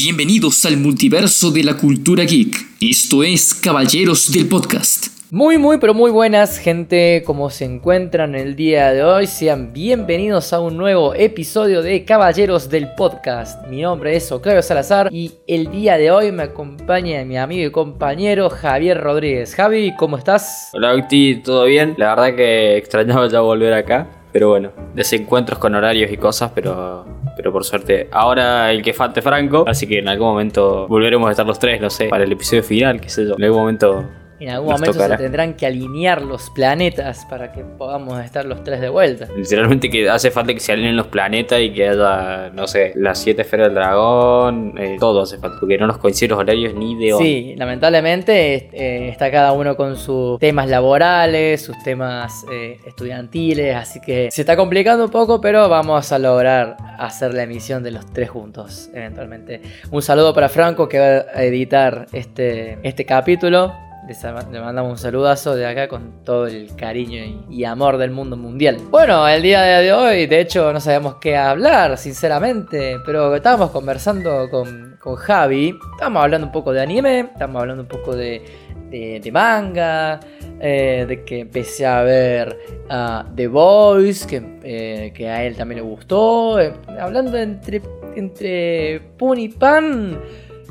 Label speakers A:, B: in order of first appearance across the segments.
A: Bienvenidos al multiverso de la cultura geek. Esto es Caballeros del Podcast.
B: Muy, muy, pero muy buenas, gente. Como se encuentran el día de hoy, sean bienvenidos a un nuevo episodio de Caballeros del Podcast. Mi nombre es Octavio Salazar y el día de hoy me acompaña mi amigo y compañero Javier Rodríguez. Javi, ¿cómo estás?
C: Hola, Octi, ¿todo bien? La verdad que extrañaba ya volver acá. Pero bueno, desencuentros con horarios y cosas, pero, por suerte. Ahora el que falte Franco, así que en algún momento volveremos a estar los tres, no sé, para el episodio final, qué sé yo. En algún momento
B: en algún momento se tendrán que alinear los planetas para que podamos estar los tres de vuelta.
C: Literalmente que hace falta que se alineen los planetas y que haya, no sé, las siete esferas del dragón, eh, todo hace falta, porque no nos coinciden los horarios ni de
B: hoy. Sí, lamentablemente eh, está cada uno con sus temas laborales, sus temas eh, estudiantiles, así que se está complicando un poco, pero vamos a lograr hacer la emisión de los tres juntos eventualmente. Un saludo para Franco que va a editar este, este capítulo le mandamos un saludazo de acá con todo el cariño y, amor del mundo mundial. Bueno, el día de hoy, de hecho, no sabemos qué hablar, sinceramente, pero estábamos conversando con, Javi, estábamos hablando un poco de anime, estábamos hablando un poco de, manga, eh, de que empecé a ver The Voice, que, eh, que, a él también le gustó, eh, hablando entre, entre pun pan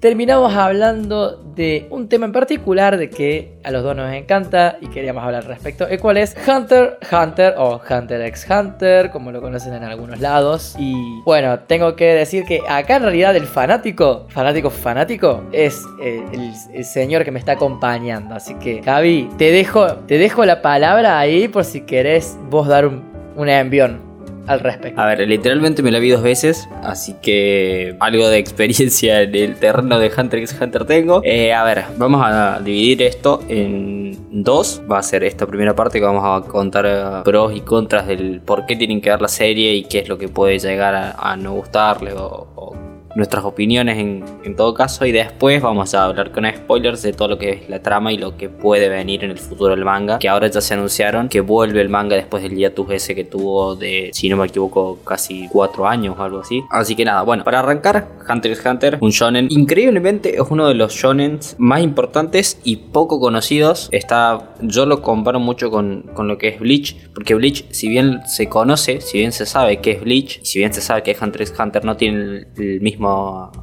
B: terminamos hablando un tema en particular de que a los dos nos encanta y queríamos hablar respecto, el cual es Hunter Hunter o Hunter x Hunter, como lo conocen en algunos lados. Y bueno, tengo que decir que acá en realidad el fanático, fanático fanático, es eh, el, señor que me está acompañando. Así que Javi, te dejo, te dejo la palabra ahí por si querés vos dar un, un envión al respecto.
C: A ver, literalmente me la vi dos veces, así que algo de experiencia en el terreno de Hunter x Hunter tengo. Eh, a ver, vamos a dividir esto en dos. Va a ser esta primera parte que vamos a contar eh, pros y contras del por qué tienen que ver la serie y qué es lo que puede llegar a, no gustarle o, o nuestras opiniones en, todo caso y después vamos a hablar con spoilers de todo lo que es la trama y lo que puede venir en el futuro del manga que ahora ya se anunciaron que vuelve el manga después del hiatus ese que tuvo de si no me equivoco casi cuatro años o algo así. Así que nada bueno para arrancar Hunter x Hunter un shonen increíblemente es uno de los shonen más importantes y poco conocidos. Está yo lo comparo mucho con, con lo que es Bleach porque Bleach si bien se conoce si bien se sabe que es Bleach si bien se sabe que Hunter x Hunter no tiene el mismo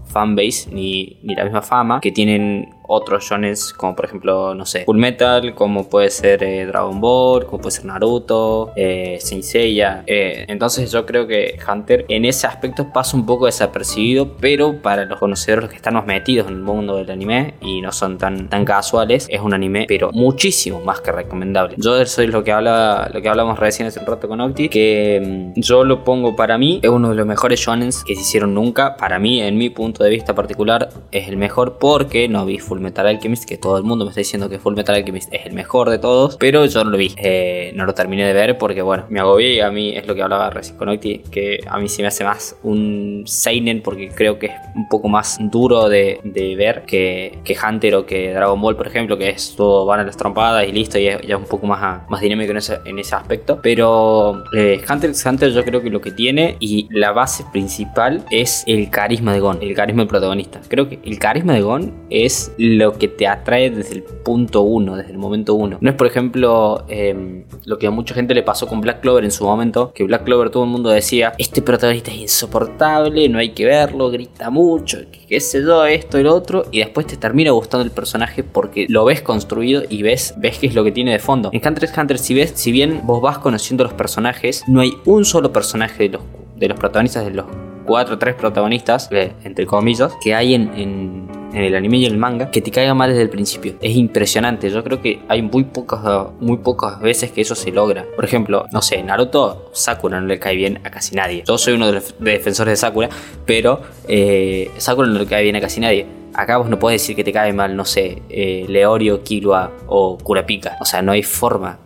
C: fanbase ni, ni la misma fama que tienen otros shones como por ejemplo, no sé, Full Metal, como puede ser eh, Dragon Ball, como puede ser Naruto, eh, Saint Seiya. Eh, entonces yo creo que Hunter en ese aspecto pasa un poco desapercibido, pero para los conocedores que están más metidos en el mundo del anime y no son tan, tan casuales, es un anime pero muchísimo más que recomendable. Yo soy lo que habla, lo que hablamos recién hace un rato con Octi, que mm, yo lo pongo para mí, es uno de los mejores shonens que se hicieron nunca. Para mí, en mi punto de vista particular, es el mejor porque no vi Full Metal Alchemist, que todo el mundo me está diciendo que Full Metal Alchemist es el mejor de todos, pero yo no lo vi, eh, no lo terminé de ver porque bueno, me agobié y a mí es lo que hablaba recién con Octi, que a mí sí me hace más un Seinen porque creo que es un poco más duro de, ver que, que, Hunter o que Dragon Ball, por ejemplo, que es todo van a las trompadas y listo, y ya es un poco más, más dinámico en ese, en ese aspecto, pero eh, Hunter x Hunter yo creo que lo que tiene y la base principal es el carisma de Gon, el carisma del protagonista. Creo que el carisma de Gon es lo que te atrae desde el punto uno, desde el momento uno. No es, por ejemplo, em, lo que a mucha gente le pasó con Black Clover en su momento, que Black Clover todo el mundo decía, este protagonista es insoportable, no hay que verlo, grita mucho, qué sé yo, esto y otro, y después te termina gustando el personaje porque lo ves construido y ves, ves qué es lo que tiene de fondo. En Hunter x Hunter, si, ves, si bien vos vas conociendo los personajes, no hay un solo personaje de los, de los protagonistas de los cuatro o tres protagonistas, eh, entre comillas, que hay en el anime y el manga que te caiga mal desde el principio. Es impresionante. Yo creo que hay muy pocas, muy pocas veces que eso se logra. Por ejemplo, no sé, Naruto, Sakura no le cae bien a casi nadie. Yo soy uno de los defensores de Sakura, pero eh, Sakura no le cae bien a casi nadie acá vos no podés decir que te cae mal, no sé, eh, Leorio, Killua o Kurapika. O sea, no hay forma.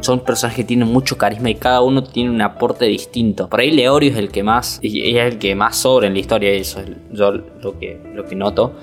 C: son personajes que tienen mucho carisma y cada uno tiene un aporte distinto. Por ahí Leorio es el que más, es el que más sobra en la historia, eso es yo lo que, lo que noto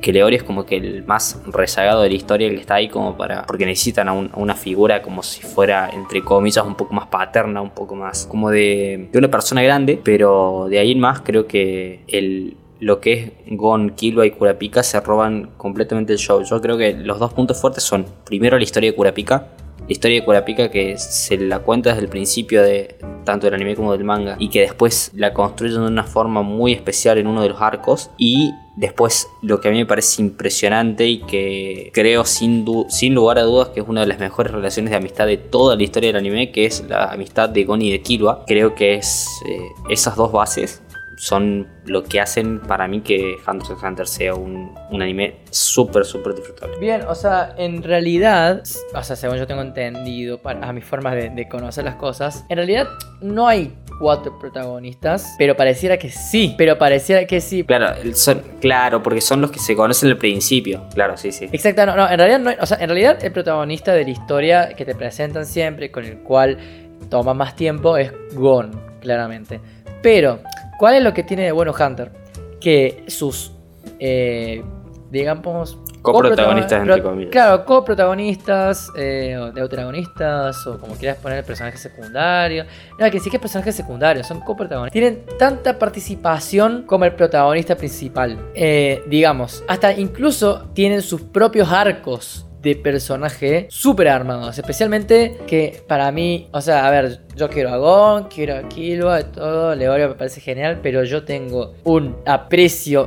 C: que Leorio es como que el más rezagado de la historia que está ahí como para porque necesitan a, una figura como si fuera entre comillas un poco más paterna un poco más como de, de una persona grande pero de ahí en más creo que el lo que es Gon, Killua y Kurapika se roban completamente el show. Yo creo que los dos puntos fuertes son, primero la historia de Kurapika, la historia de Kurapika que se la cuenta desde el principio de tanto del anime como del manga y que después la construyen de una forma muy especial en uno de los arcos. Y después lo que a mí me parece impresionante y que creo sin, sin lugar a dudas que es una de las mejores relaciones de amistad de toda la historia del anime que es la amistad de Gon y de Killua creo que es eh, esas dos bases son lo que hacen para mí que Hunter x Hunter sea un, anime súper, súper disfrutable.
B: Bien, o sea, en realidad, o sea, según yo tengo entendido, para, a mis formas de, conocer las cosas, en realidad no hay cuatro protagonistas, pero pareciera que sí, pero pareciera que sí.
C: Claro, son, claro, porque son los que se conocen al principio, claro, sí, sí.
B: Exacto, no, no, en realidad no, o sea, en realidad el protagonista de la historia que te presentan siempre, con el cual toma más tiempo, es Gon, claramente. Pero ¿Cuál es lo que tiene de bueno Hunter? Que sus, eh, digamos...
C: Coprotagonistas, entre comillas.
B: Claro, coprotagonistas, eh, o o como quieras poner personajes secundarios. No, que sí que personajes secundarios, son coprotagonistas. Tienen tanta participación como el protagonista principal. Eh, digamos, hasta incluso tienen sus propios arcos de personaje súper armados. Especialmente que para mí, o sea, a ver, yo quiero a Gon, quiero a Killua, todo, Leorio me parece genial, pero yo tengo un aprecio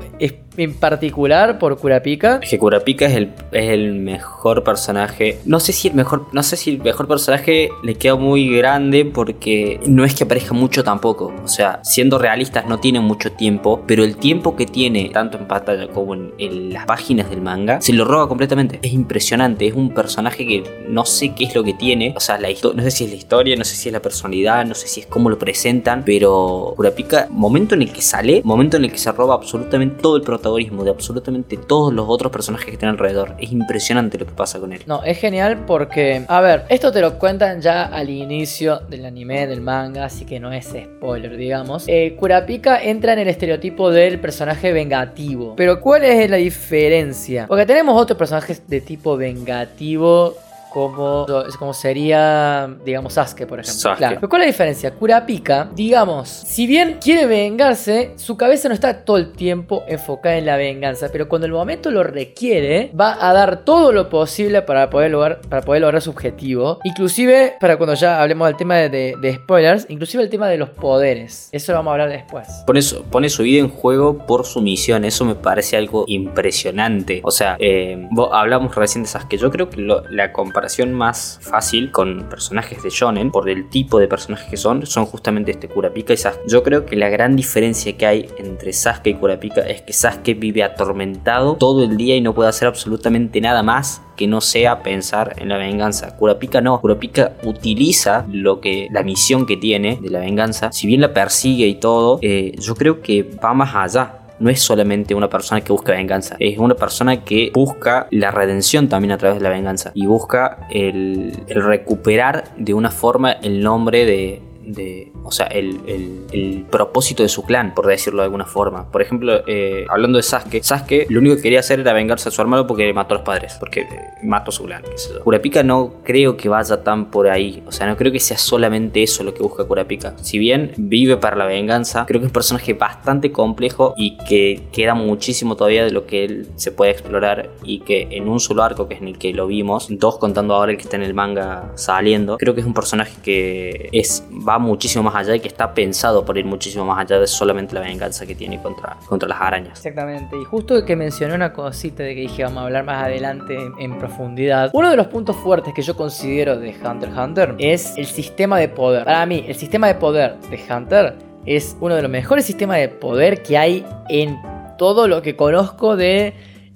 B: en particular por Kurapika.
C: Es que Kurapika es el, es el mejor personaje. No sé si el mejor, no sé si el mejor personaje le queda muy grande porque no es que aparezca mucho tampoco. O sea, siendo realistas no tiene mucho tiempo, pero el tiempo que tiene, tanto en pantalla como en, las páginas del manga, se lo roba completamente. Es impresionante, es un personaje que no sé qué es lo que tiene. O sea, la no sé si es la historia, no sé si es la personalidad, no sé si es cómo lo presentan, pero Kurapika, momento en el que sale, momento en el que se roba absolutamente todo el protagonismo de absolutamente todos los otros personajes que están alrededor. Es impresionante lo que pasa con él.
B: No, es genial porque, a ver, esto te lo cuentan ya al inicio del anime, del manga, así que no es spoiler, digamos. Eh, Kurapika entra en el estereotipo del personaje vengativo. Pero ¿cuál es la diferencia? Porque tenemos otros personajes de tipo vengativo como, como sería, digamos, Sasuke, por ejemplo. Claro. Pero ¿cuál es la diferencia? Kurapika, digamos, si bien quiere vengarse, su cabeza no está todo el tiempo enfocada en la venganza, pero cuando el momento lo requiere, va a dar todo lo posible para poder lograr, para poder lograr su objetivo. Inclusive, para cuando ya hablemos del tema de, spoilers, inclusive el tema de los poderes. Eso lo vamos a hablar después.
C: Pone su, pone su vida en juego por su misión. Eso me parece algo impresionante. O sea, eh, hablamos recién de Sasuke. Yo creo que la comparación comparación más fácil con personajes de shonen, por el tipo de personajes que son, son justamente este Kurapika y Sasuke. Yo creo que la gran diferencia que hay entre Sasuke y Kurapika es que Sasuke vive atormentado todo el día y no puede hacer absolutamente nada más que no sea pensar en la venganza. Kurapika no, Kurapika utiliza lo que la misión que tiene de la venganza, si bien la persigue y todo, eh, yo creo que va más allá no es solamente una persona que busca venganza, es una persona que busca la redención también a través de la venganza y busca el, el recuperar de una forma el nombre de, de, o sea, el, el, propósito de su clan, por decirlo de alguna forma. Por ejemplo, eh, hablando de Sasuke, Sasuke lo único que quería hacer era vengarse a su hermano porque mató a los padres, porque eh, mató a su clan. Kurapika no creo que vaya tan por ahí, o sea, no creo que sea solamente eso lo que busca Kurapika. Si bien vive para la venganza, creo que es un personaje bastante complejo y que queda muchísimo todavía de lo que él se puede explorar y que en un solo arco, que es en el que lo vimos, dos contando ahora el que está en el manga saliendo, creo que es un personaje que es va muchísimo más allá y que está pensado por ir muchísimo más allá de solamente la venganza que tiene contra, contra las arañas.
B: Exactamente, y justo que mencioné una cosita de que dije vamos a hablar más adelante en, profundidad, uno de los puntos fuertes que yo considero de Hunter x Hunter es el sistema de poder. Para mí, el sistema de poder de Hunter es uno de los mejores sistemas de poder que hay en todo lo que conozco de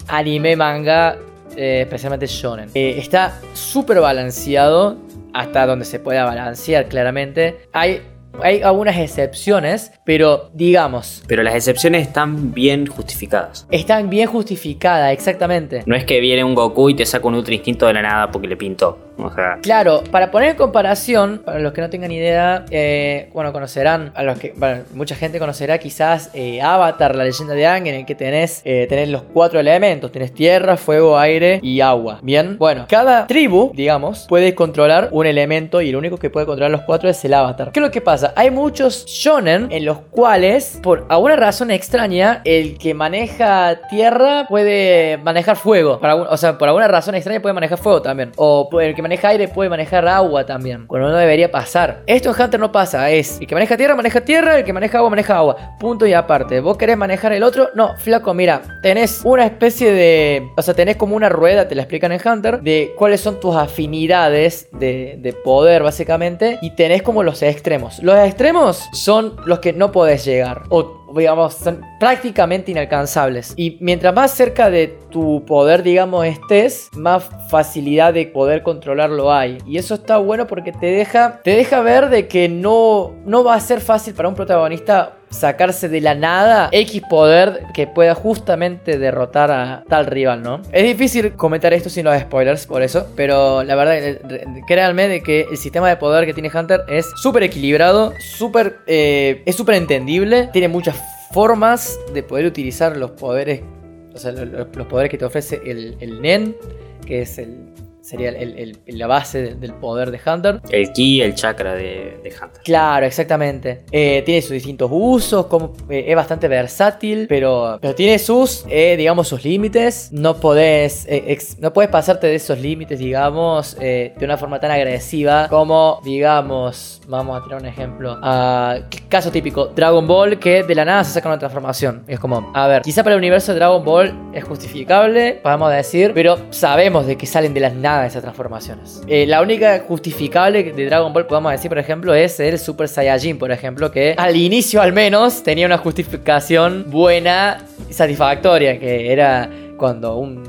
B: anime, manga, eh, especialmente shonen. Eh, está súper balanceado hasta donde se pueda balancear claramente. Hay hay algunas excepciones, pero digamos.
C: Pero las excepciones están bien justificadas.
B: Están bien justificadas, exactamente.
C: No es que viene un Goku y te saca un Ultra Instinto de la nada porque le pintó. O sea,
B: Claro, para poner en comparación, para los que no tengan idea, eh, bueno, conocerán, a los que, bueno, mucha gente conocerá quizás eh, Avatar, la leyenda de Aang, en el que tenés, eh, los cuatro elementos, tenés tierra, fuego, aire y agua. Bien, bueno, cada tribu, digamos, puede controlar un elemento y el único que puede controlar los cuatro es el Avatar. ¿Qué es lo que pasa? Hay muchos shonen en los cuales, por alguna razón extraña, el que maneja tierra puede manejar fuego. O sea, por alguna razón extraña puede manejar fuego también. O el que maneja aire puede manejar agua también. Cuando no debería pasar. Esto en Hunter no pasa. Es el que maneja tierra, maneja tierra. El que maneja agua, maneja agua. Punto y aparte. ¿Vos querés manejar el otro? No, flaco, mira. Tenés una especie de. O sea, tenés como una rueda, te la explican en Hunter, de cuáles son tus afinidades de, de poder, básicamente. Y tenés como los extremos. Los extremos son los que no podés llegar. O digamos, son prácticamente inalcanzables. Y mientras más cerca de tu poder, digamos, estés, más facilidad de poder controlarlo hay. Y eso está bueno porque te deja, te deja ver de que no, no va a ser fácil para un protagonista sacarse de la nada X poder que pueda justamente derrotar a tal rival, ¿no? Es difícil comentar esto sin los spoilers, por eso, pero la verdad, eh, créanme de que el sistema de poder que tiene Hunter es súper equilibrado, súper, eh, es súper entendible, tiene muchas formas de poder utilizar los poderes, o sea, lo- lo- los poderes que te ofrece el Nen, que es el... Sería el- el- la base de- del poder de Hunter.
C: el ki, el chakra de, de Hunter.
B: Claro, exactamente. Eh, tiene sus distintos usos, como, eh, es bastante versátil, pero, pero tiene sus, eh, digamos, sus límites. No podés, ex- no puedes pasarte de esos límites, digamos, de una forma tan agresiva como, digamos, vamos a tirar un ejemplo. Caso típico, Dragon Ball, que de la nada se saca una transformación. Es como, a ver, quizá para el universo de Dragon Ball es justificable, podemos decir, pero sabemos de que salen de las esas transformaciones. Eh, la única justificable de Dragon Ball, podemos decir, por ejemplo, es el Super Saiyajin, por ejemplo, que al inicio al menos tenía una justificación buena y satisfactoria, que era cuando un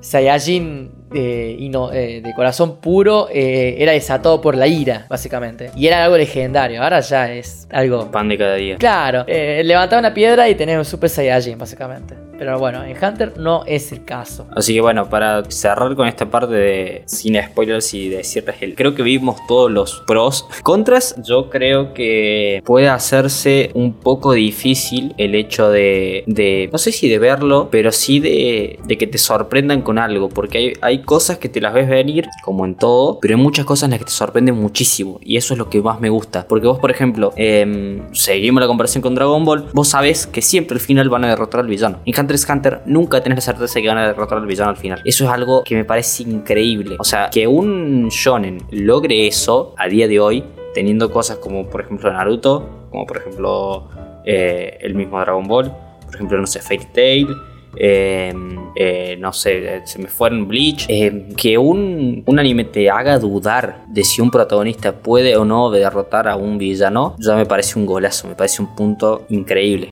B: Saiyajin eh, y no- eh, de corazón puro eh, era desatado por la ira, básicamente. Y era algo legendario, ahora ya es algo...
C: Pan de cada día.
B: Claro, eh, levantaba una piedra y tenés un Super Saiyajin, básicamente. Pero bueno, en Hunter no es el caso.
C: Así que bueno, para cerrar con esta parte de sin spoilers y decirles el. Creo que vimos todos los pros. Contras, yo creo que puede hacerse un poco difícil el hecho de. de no sé si de verlo, pero sí de, de que te sorprendan con algo. Porque hay, hay cosas que te las ves venir, como en todo, pero hay muchas cosas en las que te sorprenden muchísimo. Y eso es lo que más me gusta. Porque vos, por ejemplo, em, seguimos la comparación con Dragon Ball. Vos sabés que siempre al final van a derrotar al villano. En Hunter x Hunter nunca tenés la certeza de que van a derrotar al villano al final. Eso es algo que me parece increíble. O sea, que un shonen logre eso a día de hoy, teniendo cosas como por ejemplo Naruto, como por ejemplo eh, el mismo Dragon Ball, por ejemplo, no sé, Fairy Tail. Eh, eh, no sé, se me fueron Bleach. eh, que un, un anime te haga dudar de si un protagonista puede o no derrotar a un villano, ya me parece un golazo, me parece un punto increíble.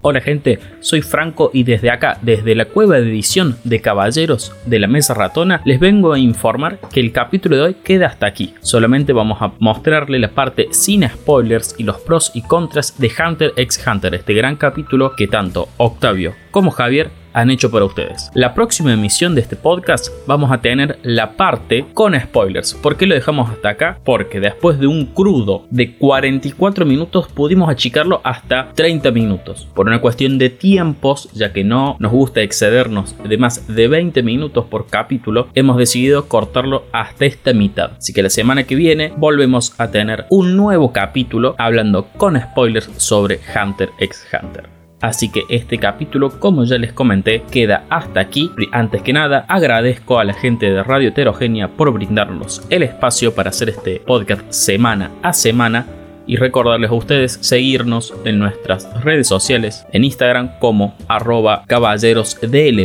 D: Hola gente, soy Franco y desde acá, desde la cueva de edición de Caballeros de la Mesa Ratona, les vengo a informar que el capítulo de hoy queda hasta aquí. Solamente vamos a mostrarle la parte sin spoilers y los pros y contras de Hunter x Hunter, este gran capítulo que tanto Octavio como Javier han hecho para ustedes. La próxima emisión de este podcast vamos a tener la parte con spoilers. ¿Por qué lo dejamos hasta acá? Porque después de un crudo de 44 minutos pudimos achicarlo hasta 30 minutos. Por una cuestión de tiempos, ya que no nos gusta excedernos de más de 20 minutos por capítulo, hemos decidido cortarlo hasta esta mitad. Así que la semana que viene volvemos a tener un nuevo capítulo hablando con spoilers sobre Hunter x Hunter. Así que este capítulo, como ya les comenté, queda hasta aquí. Antes que nada, agradezco a la gente de Radio Heterogénea por brindarnos el espacio para hacer este podcast semana a semana. Y recordarles a ustedes seguirnos en nuestras redes sociales, en Instagram como arroba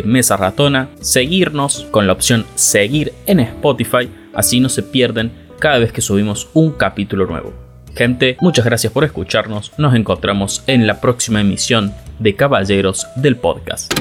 D: mesa ratona, seguirnos con la opción seguir en Spotify, así no se pierden cada vez que subimos un capítulo nuevo. Gente, muchas gracias por escucharnos. Nos encontramos en la próxima emisión de Caballeros del Podcast.